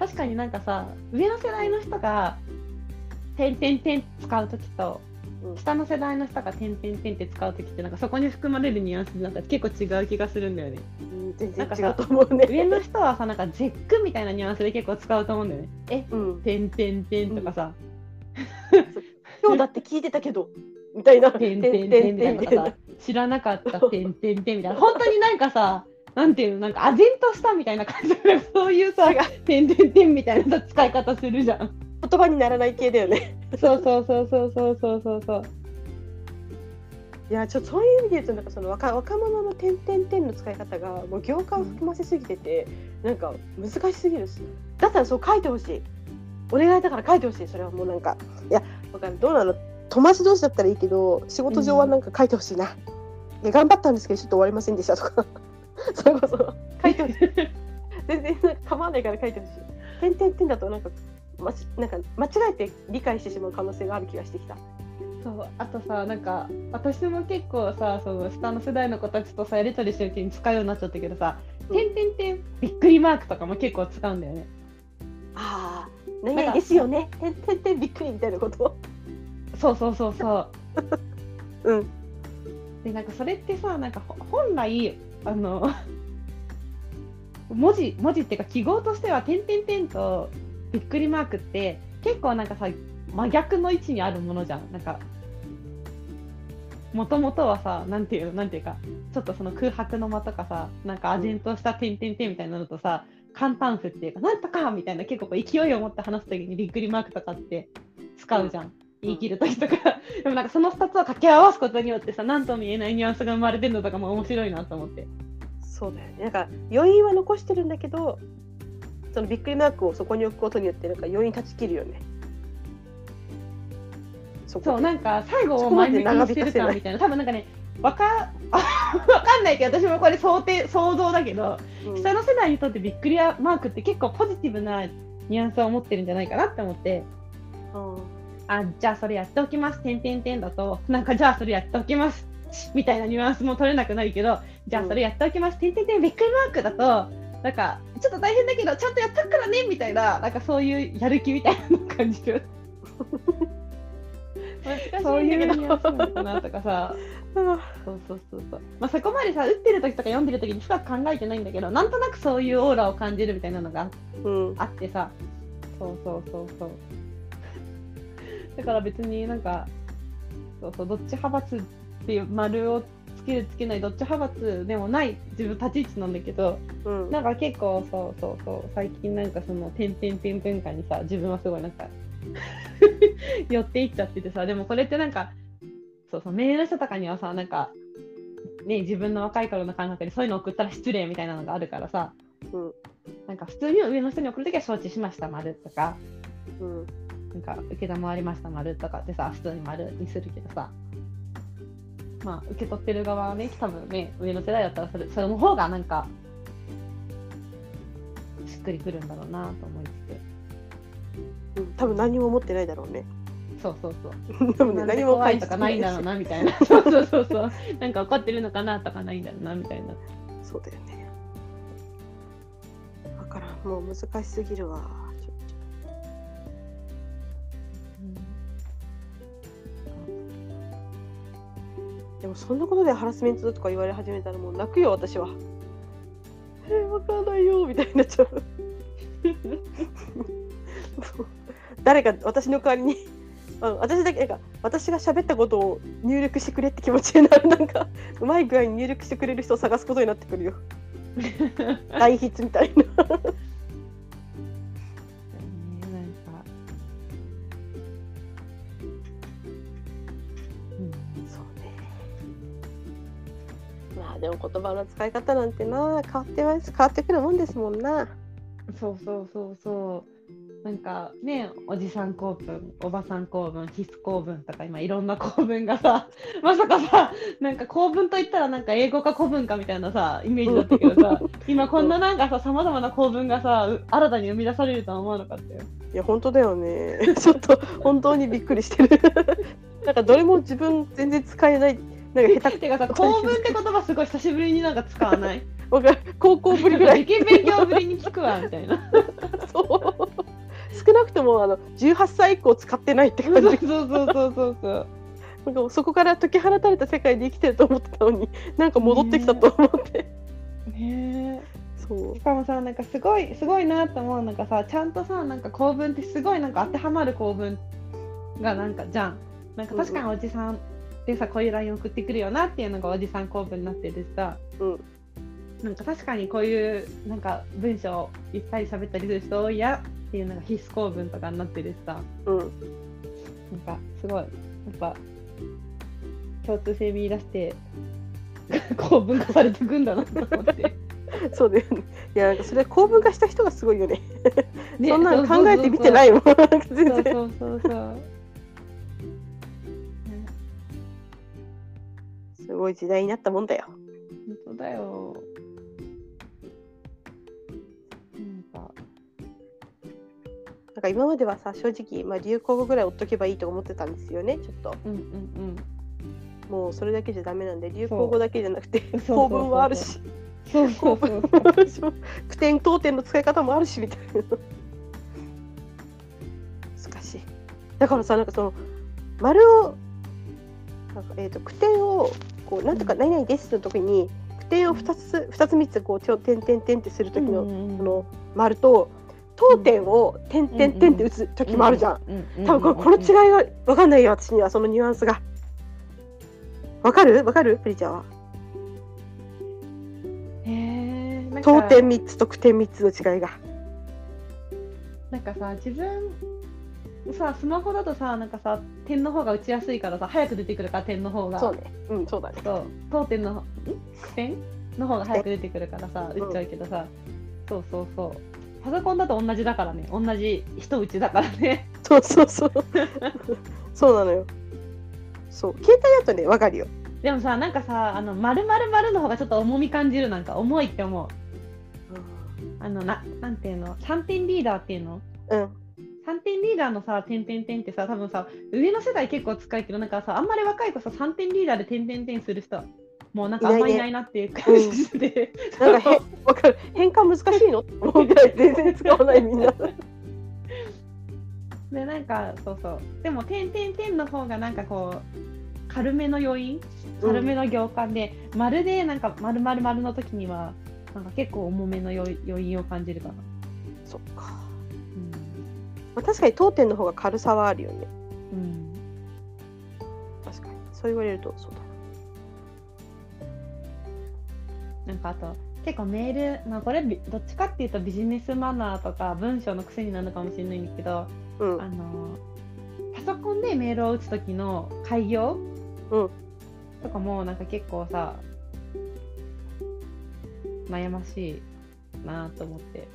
確かになんかさ上の世代の人が点々点使う時とうん下の世代の人が点々点って使う時ってなんかそこに含まれるニュアンスなんか結構違う気がするんだよね。うん全然違うと思うね。上の人はさなんか絶句みたいなニュアンスで結構使うと思うんだよね。えうん、点々点とかさ、今日だって聞いてたけどみたいな。点々点みたいなさ。知らなかった点々点みたいな。本当になんかさなんていうのなんか唖然としたみたいな感じでそういうさ点々点みたいなさ使い方するじゃん言葉にならない系だよね。そうそうそうそうそうそうそうそう。いやちょっとそういう意味で言うとなんかその若若者の点々点の使い方がもう行間を含ませすぎてて、なんか難しすぎるし。だったらそう書いてほしい。お願いだから書いてほしい。それはもうなんか。いやわかるどうなの？友達同士だったらいいけど仕事上はなんか書いてほしいな、いや頑張ったんですけどちょっと終わりませんでしたとか。(laughs) それこそ書いてほしい。全然構わないから書いてほしい。点々点だとなんかなんか間違えて理解してしまう可能性がある気がしてきた。そうあとさなんか私も結構さその下の世代の子たちとさやり取りしてるうちに使うようになっちゃったけどさ「うんてんてんてん」びっくりマークとかも結構使うんだよねああ、何々ですよね。てんてんてんびっくりみたいなこと？そうそうそうそう (laughs) うん。でなんかそれってさなんかほ本来あの文字文字っていうか記号としては「てんてんてん」とびっくりマークって結構なんかさ真逆の位置にあるものじゃん。なんかもともとはさなんていうのなんていうかちょっとその空白の間とかさなんか唖然とした「てんてんてん」みたいなのとさ簡単符っていうかなんとかみたいな結構こう勢いを持って話すときにびっくりマークとかって使うじゃん、言い切るときとか。(laughs) でもなんかその2つを掛け合わすことによってさ何とも言えないニュアンスが生まれてるのとかも面白いなと思って。そうだよね。なんか余韻は残してるんだけど、そのびっくりマークをそこに置くことによってなんか余韻断ち切るよね。そうなんか最後を前向きにしてるかみたいな多分なんかねわか (laughs) わかんないけど私もこれ想定想像だけどうん。下の世代にとってびっくりマークって結構ポジティブなニュアンスを持ってるんじゃないかなって思って。うん。あじゃあそれやっておきます、てんてんてんだと、なんかじゃあそれやっておきます、みたいなニュアンスも取れなくなるけど、じゃあそれやっておきます、てんてんてんびっくりマークだと、なんかちょっと大変だけど、ちゃんとやったからねみたいな、なんかそういうやる気みたいなのを感じる。そういうのかなとかさ、(laughs) そうそうそうそう。まあ、そこまでさ、打ってる時とか読んでる時に深く考えてないんだけど、なんとなくそういうオーラを感じるみたいなのがうんあってさ、そうそうそうそう。だから別になんか、そうそう、どっち派閥っていう丸をつけるつけない、どっち派閥でもない自分立ち位置なんだけど、うん。なんか結構そうそうそう、最近なんかその点々点文化にさ、自分はすごいなんか (laughs) 寄っていっちゃっててさ、でもこれってなんか、そうそう、メールの人とかにはさ、なんか、ね、自分の若い頃の感覚でそういうの送ったら失礼みたいなのがあるからさ、うん。なんか普通に上の人に送るときは承知しました、丸とか、うん。なんか受け賜りました、丸とかってさ、普通に丸にするけどさ、まあ、受け取ってる側はね、多分ね、上の世代だったらそれ、それの方がなんか、しっくりくるんだろうなと思いつうん多分何も思ってないだろうね。つ、そうそうそう。(laughs) 多分ね何も怖いとかないんだろうなみたいな。そ (laughs) うそうそうそう。なんか怒ってるのかなとかないんだろうなみたいな。そうだよね。だからんもう難しすぎるわ。でもそんなことでハラスメントとか言われ始めたらもう泣くよ私は。えー、わかんないよみたいになっちゃう。(laughs) 誰か私の代わりに。あの私だけなんか私が喋ったことを入力してくれって気持ちになる。なんかうまい具合に入力してくれる人を探すことになってくるよ。(laughs) 代筆みたいなでも言葉の使い方なんてな変わってます。変わってくるもんですもんな。そうそうそうそう。なんかね、おじさん公文、おばさん公文、必須公文とか今いろんな公文がさ、(laughs) まさかさ、なんか公文といったらなんか英語か古文かみたいなさ、イメージだったけどさ、(laughs) 今こんななんかさ、さまざまな公文がさ、う新たに生み出されるとは思わなかったよ。いや本当だよね。(laughs) ちょっと本当にびっくりしてる。なんかどれも自分全然使えないなんか下手くてかさ、公文って言葉すごい久しぶりになんか使わない？(laughs) わかる。高校ぶりぐらい。受験勉強ぶりに聞くわ、みたいな。(laughs) そう。少なくともあの18歳以降使ってないって感じ。そうそうそうそうそう。なんかそこから解き放たれた世界で生きてると思ってたのになんか戻ってきたと思って、ねえ。そう。しかもさなんかすごいすごいなと思うのがさちゃんとさなんか構文ってすごいなんか当てはまる構文がなんかじゃん。なんか確かにおじさんでさこういう LINE 送ってくるよなっていうのがおじさん構文になってるしさ。うん。なんか確かにこういうなんか文章をいっぱい喋ったりする人多いやっていうのが必須構文とかになってるしさ。うん。なんかすごいやっぱ共通性見出して構文化されていくんだなと思って。(laughs) そうだよね。いやそれ公文化した人がすごいよね。ねそんなの考えてみてないもん。そうそうそうそう。すごい時代になったもんだよ。本当だよ。なんか、今まではさ正直、まあ、流行語ぐらい追っとけばいいと思ってたんですよねちょっと。うんうんもうそれだけじゃダメなんで流行語だけじゃなくてそうそう公文はあるし。うん。そうそうそうそう。私も句点当点の使い方もあるしみたいな。難しい。だからさなんかその丸をなんか、えー、と句点をこうなんとか何々ですの時に句点を2つ2つ3つこう点点点ってする時の、のその丸と当点を点点点って打つ時もあるじゃん。ん多分これこの違いが分かんないよ私にはそのニュアンスが。わかる？わかる？プリちゃんは。当点3つと句点3つの違いが。なんかさ、自分、さ、スマホだとさ、なんかさ、点の方が打ちやすいからさ、早く出てくるから点の方が。そうね。うんそうだね。そう、当点の、点の方が早く出てくるからさ、うん打っちゃうけどさ、そうそうそう。パソコンだと同じだからね、同じ一打ちだからね。そうそうそう。(laughs) そうなのよ。そう携帯だとねわかるよ。でもさ、なんかさ、あの、丸々丸の方がちょっと重み感じる、なんか重いって思う。あの、な、なんていうの、3点リーダーっていうの？うん3点リーダーのさ、点々点ってさ、多分さ、上の世代結構使うけど、なんかさ、あんまり若い子さ、3点リーダーで点々点する人、もうなんかあんまりいないなっていう感じで、(laughs) なん。かへわかる。変換難しいの？って思うぐらい全然使わないみんな。で、なんか、そうそう、でも、点々点の方がなんかこう、軽めの余韻、軽めの行間で、まるでなんか、丸々丸の時には、なんか結構重めの余余韻を感じるかな。まあ、確かに当店の方が軽さはあるよね。うん確かに。そう言われるとそうだ。なんかあと結構メール、まあ、これびどっちかっていうとビジネスマナーとか文章の癖になるのかもしれないんだけど、うんあのパソコンでメールを打つ時の開業、うんとかもなんか結構さ悩ましいなと思って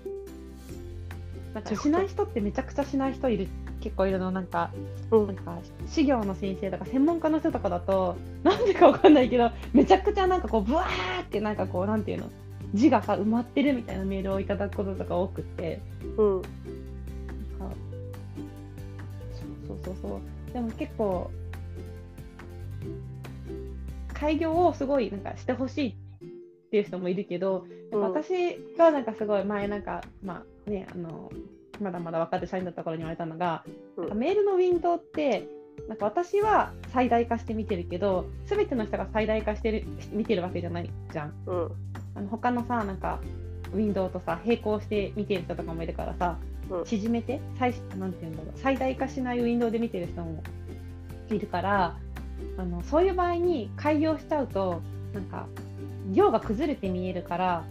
なんかしない人ってめちゃくちゃしない人いる。結構いるのなんかうん。なんか資料の先生とか専門家の人とかだと (laughs) なんでかわかんないけどめちゃくちゃなんかこうブワーってなんかこうなんていうの？字がさ埋まってるみたいなメールをいただくこととか多くって。うん。なんかそうそうそうそう。でも結構開業をすごいなんかしてほしいっていう人もいるけど、うん。私がなんかすごい前なんかまあねあのまだまだ若手社員だった頃に言われたのが、うん。メールのウィンドウってなんか私は最大化して見てるけど全ての人が最大化してる見てるわけじゃないじゃん。うん。あの他のさなんかウィンドウとさ並行して見てる人とかもいるからさ、うん。縮めて最なんていうんだろう最大化しないウィンドウで見てる人もいるからあのそういう場合に開業しちゃうとなんか量が崩れて見えるから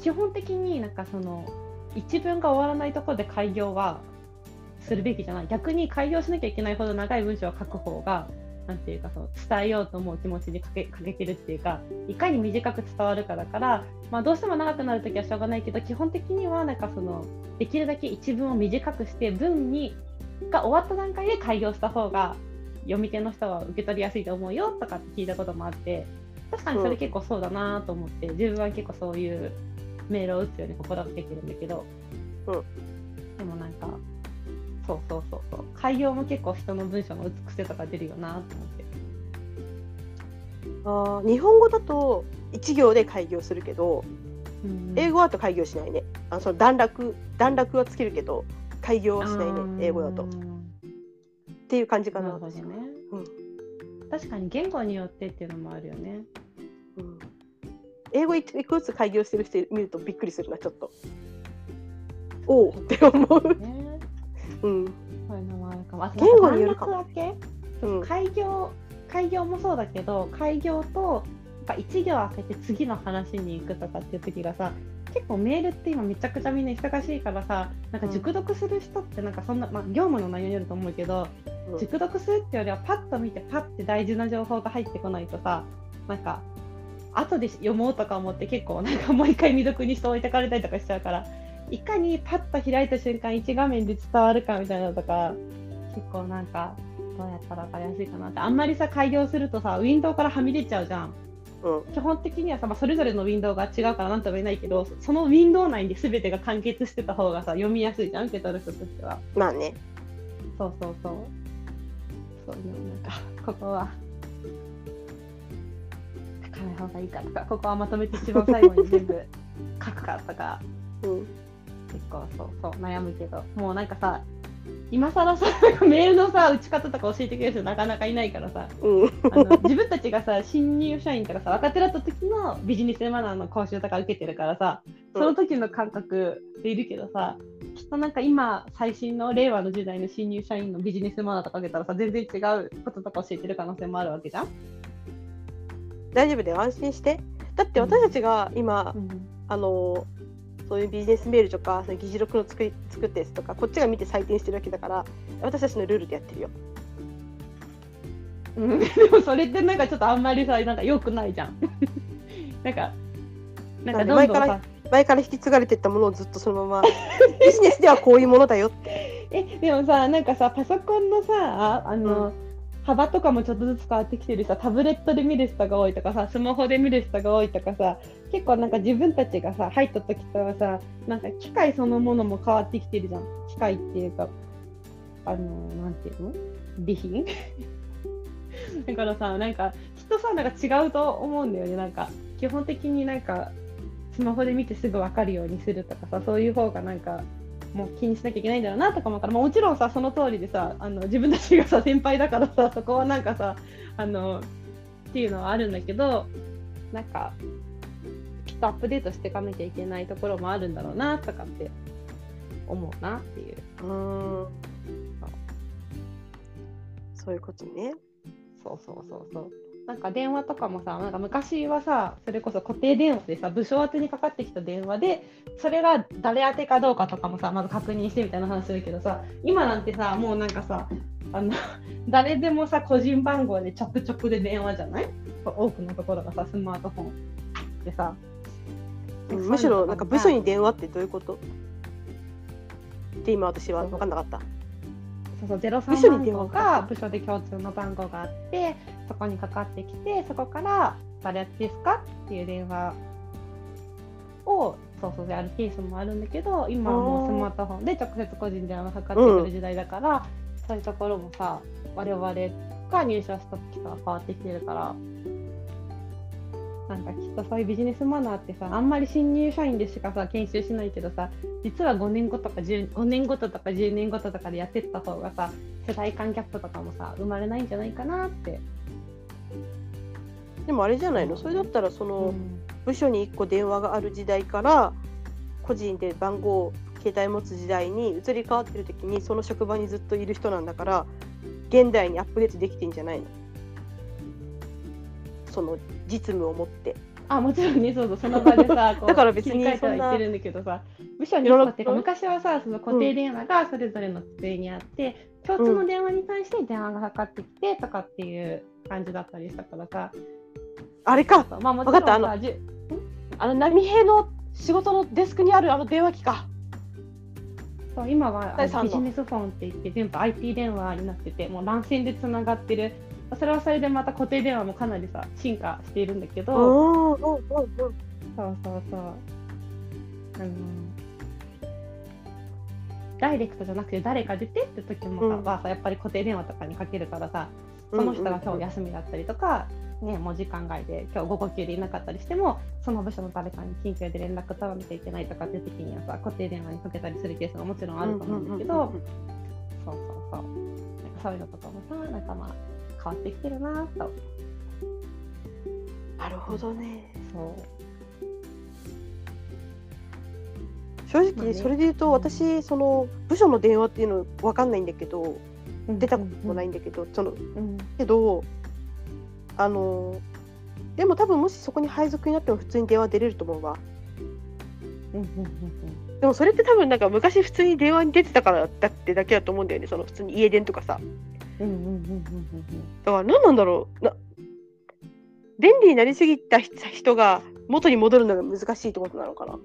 基本的になんかその一文が終わらないところで開業はするべきじゃない。逆に開業しなきゃいけないほど長い文章を書く方がなんていうかその伝えようと思う気持ちにかけかけてるっていうかいかに短く伝わるかだから、まあ、どうしても長くなるときはしょうがないけど基本的にはなんかそのできるだけ一文を短くして文にが終わった段階で開業した方が読み手の人は受け取りやすいと思うよとかって聞いたこともあって確かにそれ結構そうだなと思って、自分は結構そういうメールを打つように心がけてるんだけど、うんでもなんかそうそうそうそう開業も結構人の文章の打つ癖とか出るよなと思って。あー日本語だと一行で開業するけど、うん英語だと開業しないね。あその段落段落はつけるけど開業はしないね英語だと。っうんていう感じかな。なるほどね、うん確かに言語によってっていうのもあるよね。うん英語一個ずつ開業してる人見るとびっくりするなちょっと。おおって思う。ねうんそういうのもあるかも。あと言語によるか開業開業もそうだけど開業とやっぱ一行開けて次の話に行くとかっていう時がさ結構メールって今めちゃくちゃみんな忙しいからさなんか熟読する人ってなんかそんな、まあ、業務の内容によると思うけど、うん熟読するってよりはパッと見てパッて大事な情報が入ってこないとさなんか後で読もうとか思って結構なんかもう一回未読にして置いてかれたりとかしちゃうからいかにパッと開いた瞬間一画面で伝わるかみたいなのとか結構なんかどうやったら分かりやすいかなって。あんまりさ開業するとさウィンドウからはみ出ちゃうじゃん。うん。基本的にはさ、まあ、それぞれのウィンドウが違うからなんとも言えないけどそのウィンドウ内で全てが完結してた方がさ読みやすいじゃん受け取る人としては。まあね。そうそうそう。そういうのなんかここはない方がいいかとかここはまとめて一番最後に全部書くかとかうん結構そうそう悩むけどもうなんかさ今更さメールのさ打ち方とか教えてくれる人なかなかいないからさうんあの自分たちがさ新入社員とかさ若手だった時のビジネスマナーの講習とか受けてるからさその時の感覚でいるけどさ、きっとなんか今最新の令和の時代の新入社員のビジネスマナーとか受けたらさ全然違うこととか教えてる可能性もあるわけじゃん。大丈夫だよ安心して。だって私たちが今、あのそういうビジネスメールとかその議事録の作り作ったやつとかこっちが見て採点してるわけだから私たちのルールでやってるよ。うん、(laughs) でもそれってなんかちょっとあんまりさなんか良くないじゃん。(laughs) なんかなんか前からさ前から引き継がれてったものをずっとそのままビジネスではこういうものだよって。(laughs) えでもさなんかさパソコンのさあの、幅とかもちょっとずつ変わってきてるさタブレットで見る人が多いとかさスマホで見る人が多いとかさ結構なんか自分たちがさ入った時とはさなんか機械そのものも変わってきてるじゃん。機械っていうかあのなんていうの？備品？(laughs) だからさなんかきっとさなんか違うと思うんだよね。なんか基本的になんかスマホで見てすぐ分かるようにするとかさそういう方がなんかもう気にしなきゃいけないんだろうなとか思うから、まあ、もちろんさその通りでさあの自分たちがさ先輩だからさそこはなんかさあのっていうのはあるんだけどなんかきっとアップデートしていかなきゃいけないところもあるんだろうなとかって思うなっていう。うーん。そういうことね。そうそうそうそうなんか電話とかもさなんか昔はさそれこそ固定電話でさ部署宛てにかかってきた電話でそれが誰宛てかどうかとかもさまず確認してみたいな話するけどさ今なんてさもうなんかさあの (laughs) 誰でもさ個人番号で直々で電話じゃない？多くのところがさスマートフォンでさ。うんむしろなんか部署に電話ってどういうこと？って今私は分かんなかった。そうそう部署03番に電話号が部署で共通の番号があってそこにかかってきてそこから誰ですか？っていう電話をそうそうやるケースもあるんだけど今はもうスマートフォンで直接個人電話がかかってくる時代だから、そういうところもさ我々が入社した時とは変わってきてるから。なんかきっとそういうビジネスマナーってさあんまり新入社員でしかさ研修しないけどさ実は5年後とか10 5年ごととか10年ごととかでやってった方がさ世代間ギャップとかもさ生まれないんじゃないかなって、でもあれじゃないの？それだったらその、うん。部署に1個電話がある時代から個人で番号携帯持つ時代に移り変わってる時にその職場にずっといる人なんだから現代にアップデートできてんじゃないの？その実務を持って。あもちろんね。そうそう。その場でさ (laughs) だから別にそんなは言ってるんだけどさ部署にいろいろ1個ってか昔はさその固定電話がそれぞれの机にあって、共通の電話に対して電話がかかってきてとかっていう感じだったりしたからさあれか。まあもちろんわかった。あのあの波平の仕事のデスクにあるあの電話機か。そう今はビジネスフォンって言って全部 IP 電話になっててもう乱線でつながってる。それはそれでまた固定電話もかなりさ進化しているんだけど、うんうんうんうんそうそうそう。あのダイレクトじゃなくて誰か出てって時もさ,、うん。やっぱり固定電話とかにかけるからさその人が今日休みだったりとか、ね、もう時間外で今日午後休でいなかったりしてもその部署の誰かに緊急で連絡取らなきゃいけないとかっていう時にはさ固定電話にかけたりするケースももちろんあると思うんだけど、そうそうそう。なんかそういうのとかもさなんかまあ変わってきてるなと。なるほどね。そう。正直それで言うと私その部署の電話っていうの分かんないんだけど出たこともないんだけどそのうん。けどあのでも多分もしそこに配属になっても普通に電話出れると思うわ。うんうんうんでもそれって多分なんか昔普通に電話に出てたからだってだけだと思うんだよねその普通に家電とかさ。うんうんうんうんうんうんだから何なんだろうな便利になりすぎた人が元に戻るのが難しいってことなのかな。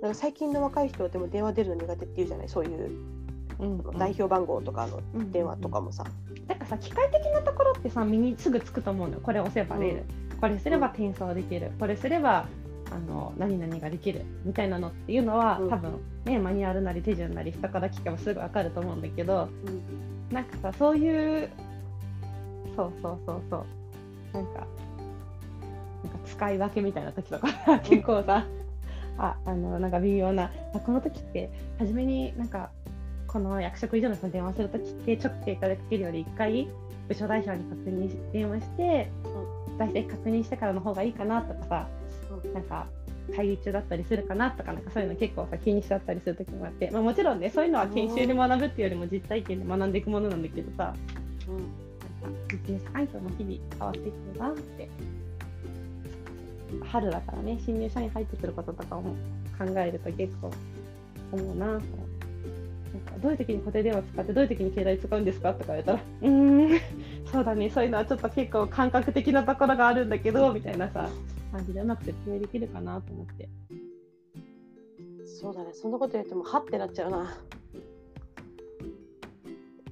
なんか最近の若い人はでも電話出るの苦手って言うじゃないそういううんうん。代表番号とかのうん電話とかもさ、なんかさ機械的なところってさ身にすぐつくと思うのよ。これ押せば出る、これすれば転送できる。これすればあの何々ができるみたいなのっていうのは、うん。多分ねマニュアルなり手順なり人から聞けばすぐ分かると思うんだけどなんかさそういうそうそうそうそう。なんかなんか使い分けみたいな時とか結構さああのなんか微妙な。あこの時って初めになんかこの役職以上の人に電話する時って直径からかけるより1回部署代表に確認し電話して、大体確認してからの方がいいかなとかさ、なんか会議中だったりするかなとかなんかそういうの結構さ気にしちゃったりする時もあって、まあ、もちろんねそういうのは研修で学ぶっていうよりも実体験で学んでいくものなんだけどさうん。なんかビジネス環境も日々変わっていくるなって春だからね新入社員入ってくることとかも考えると結構思うななんかどういう時に固定電話使ってどういう時に携帯使うんですかとか言われたらうーんそうだねそういうのはちょっと結構感覚的なところがあるんだけどみたいなさ感じでうまく説明できるかなと思ってそうだねそんなこと言ってもはってなっちゃうな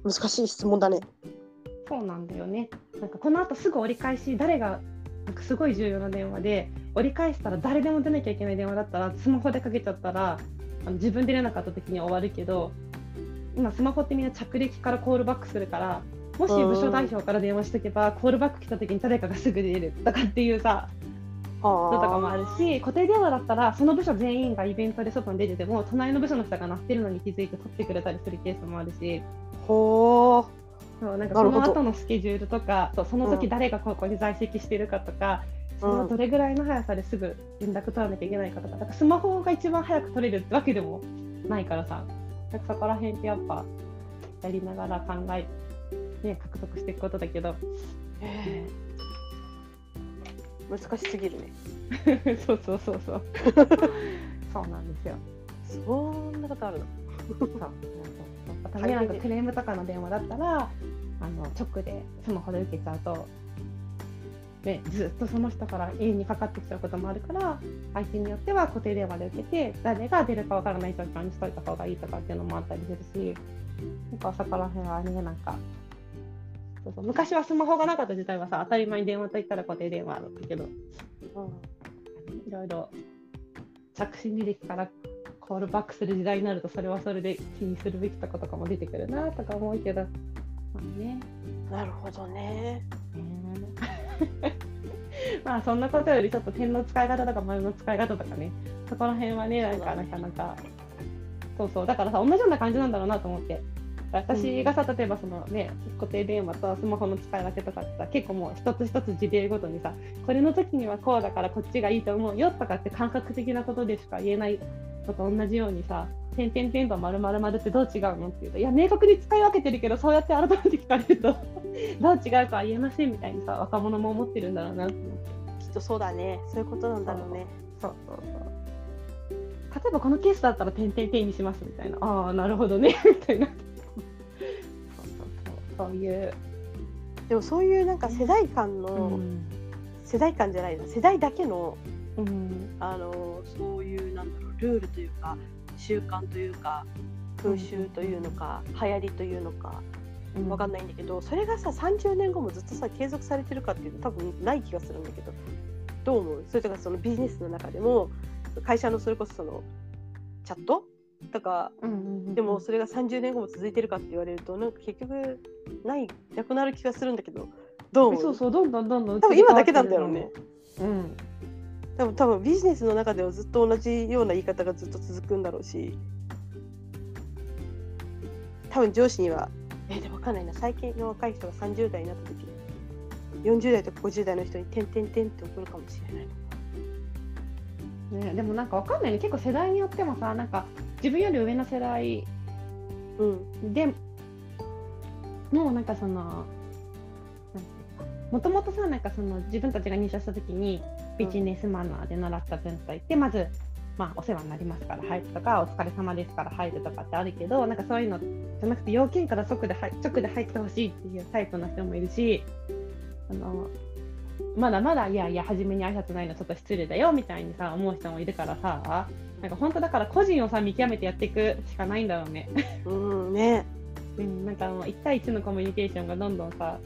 難しい質問だね。そうなんだよね。なんかこの後すぐ折り返し、誰がなんかすごい重要な電話で、折り返したら誰でも出なきゃいけない電話だったら、スマホでかけちゃったら、あの自分で出なかった時には終わるけど、今、スマホってみんな着歴からコールバックするから、もし部署代表から電話しとけば、コールバック来た時に誰かがすぐ出るとかっていうさ、のとかもあるし、固定電話だったら、その部署全員がイベントで外に出てても、隣の部署の人が鳴ってるのに気づいて取ってくれたりするケースもあるし。ほそうなんかその後のスケジュールとかその時誰がここに在籍してるかとか、そのどれぐらいの速さですぐ連絡取らなきゃいけないかとかだからスマホが一番早く取れるってわけでもないからさなんかそこら辺ってやっぱやりながら考え、ね、獲得していくことだけど、え難しすぎるね。(laughs) そうそうそうそう (laughs) そうなんですよ。そんなことあるの？そうなんかクレームとかの電話だったらあの直でスマホで受けちゃうと、ね、ずっとその人から永遠にかかってきちゃうこともあるから相手によっては固定電話で受けて誰が出るかわからない状況にしといた方がいいとかっていうのもあったりするしなんかそこら辺はねなんかそうそう昔はスマホがなかった時代はさ当たり前に電話と言ったら固定電話だったけどいろいろ着信履歴からコールバックする時代になるとそれはそれで気にするべきとことかも出てくるなとか思うけど。まあね。なるほどね。(laughs) まあそんなことよりちょっと点の使い方とか丸の使い方とかね。そこら辺はねなんかなかなか。そうそう。だからさ同じような感じなんだろうなと思って。私がさ例えばそのね固定電話とスマホの使い分けとかってさ結構もう一つ一つ事例ごとにさこれの時にはこうだからこっちがいいと思うよとかって感覚的なことでしか言えないのと同じようにさ点々点と丸々丸ってどう違うのっていうといや明確に使い分けてるけどそうやって改めて聞かれると (laughs) どう違うかは言えませんみたいにさ若者も思ってるんだろうなって思って。きっとそうだね。そういうことなんだろうね。そうそうそう例えばこのケースだったら点々点にしますみたいな。ああなるほどね。(laughs) みたいな。そうそうそう。そういう、でもそういうなんか世代間うの、ん。世代間じゃないな。世代だけのうん。あのそういうなんだろうルールというか習慣というか風習というのか、流行りというのかうん、わかんないんだけど、それがさ30年後もずっとさ継続されてるかっていうと多分ない気がするんだけどどう思う？それとかそのビジネスの中でも会社のそれこそそのチャット？とかでもそれが30年後も続いてるかって言われるとなんか結局ないなくなる気がするんだけどどう思う？そうそうどんどんどんどん多分今だけなんだろうね。うん多分多分ビジネスの中ではずっと同じような言い方がずっと続くんだろうし。多分上司にはえでも分かんないな。最近の若い人が30代になった時40代とか50代の人に「てんてんてん」って送るかもしれない。ね、でもなんかわかんないね。結構世代によってもさなんか自分より上の世代うん。でもうなんかそのもともとさなんかその自分たちが入社した時にビジネスマナーで習った文化ってまず、まあ、お世話になりますから入るとかお疲れ様ですから入るとかってあるけどなんかそういうのじゃなくて要件から即で入直で入ってほしいっていうタイプの人もいるしあのまだまだいやいや初めに挨拶ないのちょっと失礼だよみたいにさ思う人もいるからさなんか本当だから個人をさ見極めてやっていくしかないんだろうね。うんねうん、なんかもう1対1のコミュニケーションがどんどんさ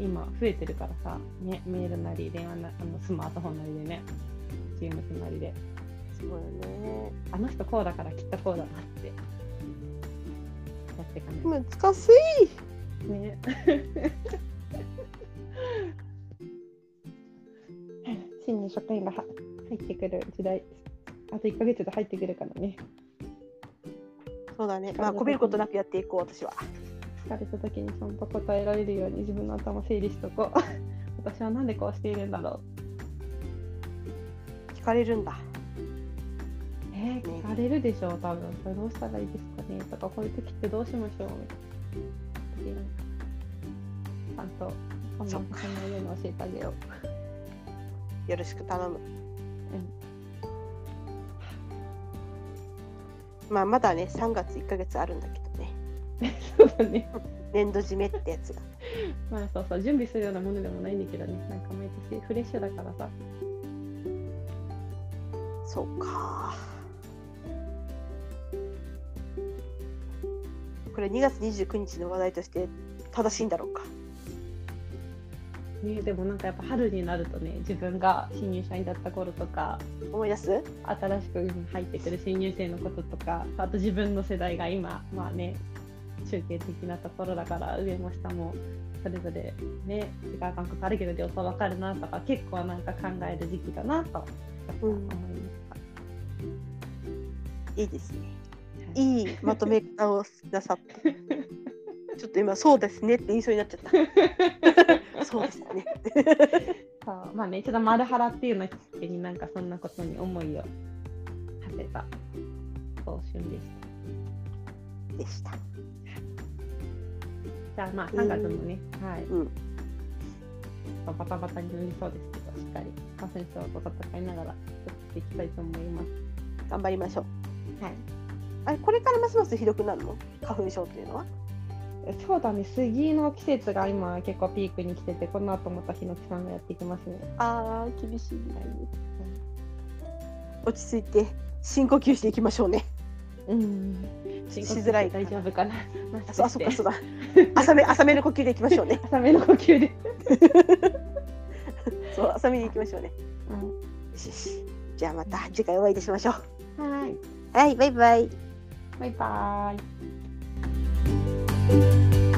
今増えてるからさ、ね、メールなり電話なあのスマートフォンなりでね Teams なりで。そうよね。あの人こうだからきっとこうだなって。やっていかない難しい。とね。(laughs) 新入職員がは入ってくる時代。あと1ヶ月で入ってくるからね。そうだね。まあこびることなくやっていこう私は聞かれた時にちゃんと答えられるように自分の頭整理しとこう。(laughs) 私はなんでこうしているんだろう。聞かれるんだ。えー、聞かれるでしょう、多分。それどうしたらいいですかね。とか、こういう時ってどうしましょう。みたいな。ちゃんと、こんなそっかそんなように教えてあげよよろしく頼む。う。まあまだね3月1ヶ月あるんだけど。そうだね。年度締めってやつがまあそうそう、準備するようなものでもないんだけどね。なんか毎年フレッシュだからさ。こそうかここれ2月29日の話題として正しいんだろうか。ね、でもなんかやっぱ春になるとね自分が新入社員だった頃とか思い出す？新しく入ってくる新入生のこととかあと自分の世代が今まあね中継的なところだから上も下もそれぞれね時間感覚あるけど両方わかるなとか結構なんか考える時期だなと思いました。いいですね。いいまとめ方をなさって。(laughs) ちょっと今そうですねって言いそうになっちゃった。(laughs) そうですね。そうまあねちょっと丸原っていうのをきっかけになんかそんなことに思いを馳せた早春でした。でした。じゃあまあ3月もね、はい、うんバタバタになりそうですけど、しっかり花粉症と戦いながら、作っていきたいと思います。頑張りましょう。はい。あれこれからますますひどくなるの？花粉症っていうのは？そうだね、杉の季節が今結構ピークに来てて、この後またヒノキさんがやってきますね。ああ厳しいね。落ち着いて深呼吸していきましょうね。うん。しづらい大丈夫かな。あそっかそうだ。浅め浅めの呼吸でいきましょうね。(laughs) 浅めの呼吸で。(laughs) そう浅めにいきましょうね。うんよしよし。じゃあまた次回お会いいたしましょう。はい。はいバイバイ。バイバイ。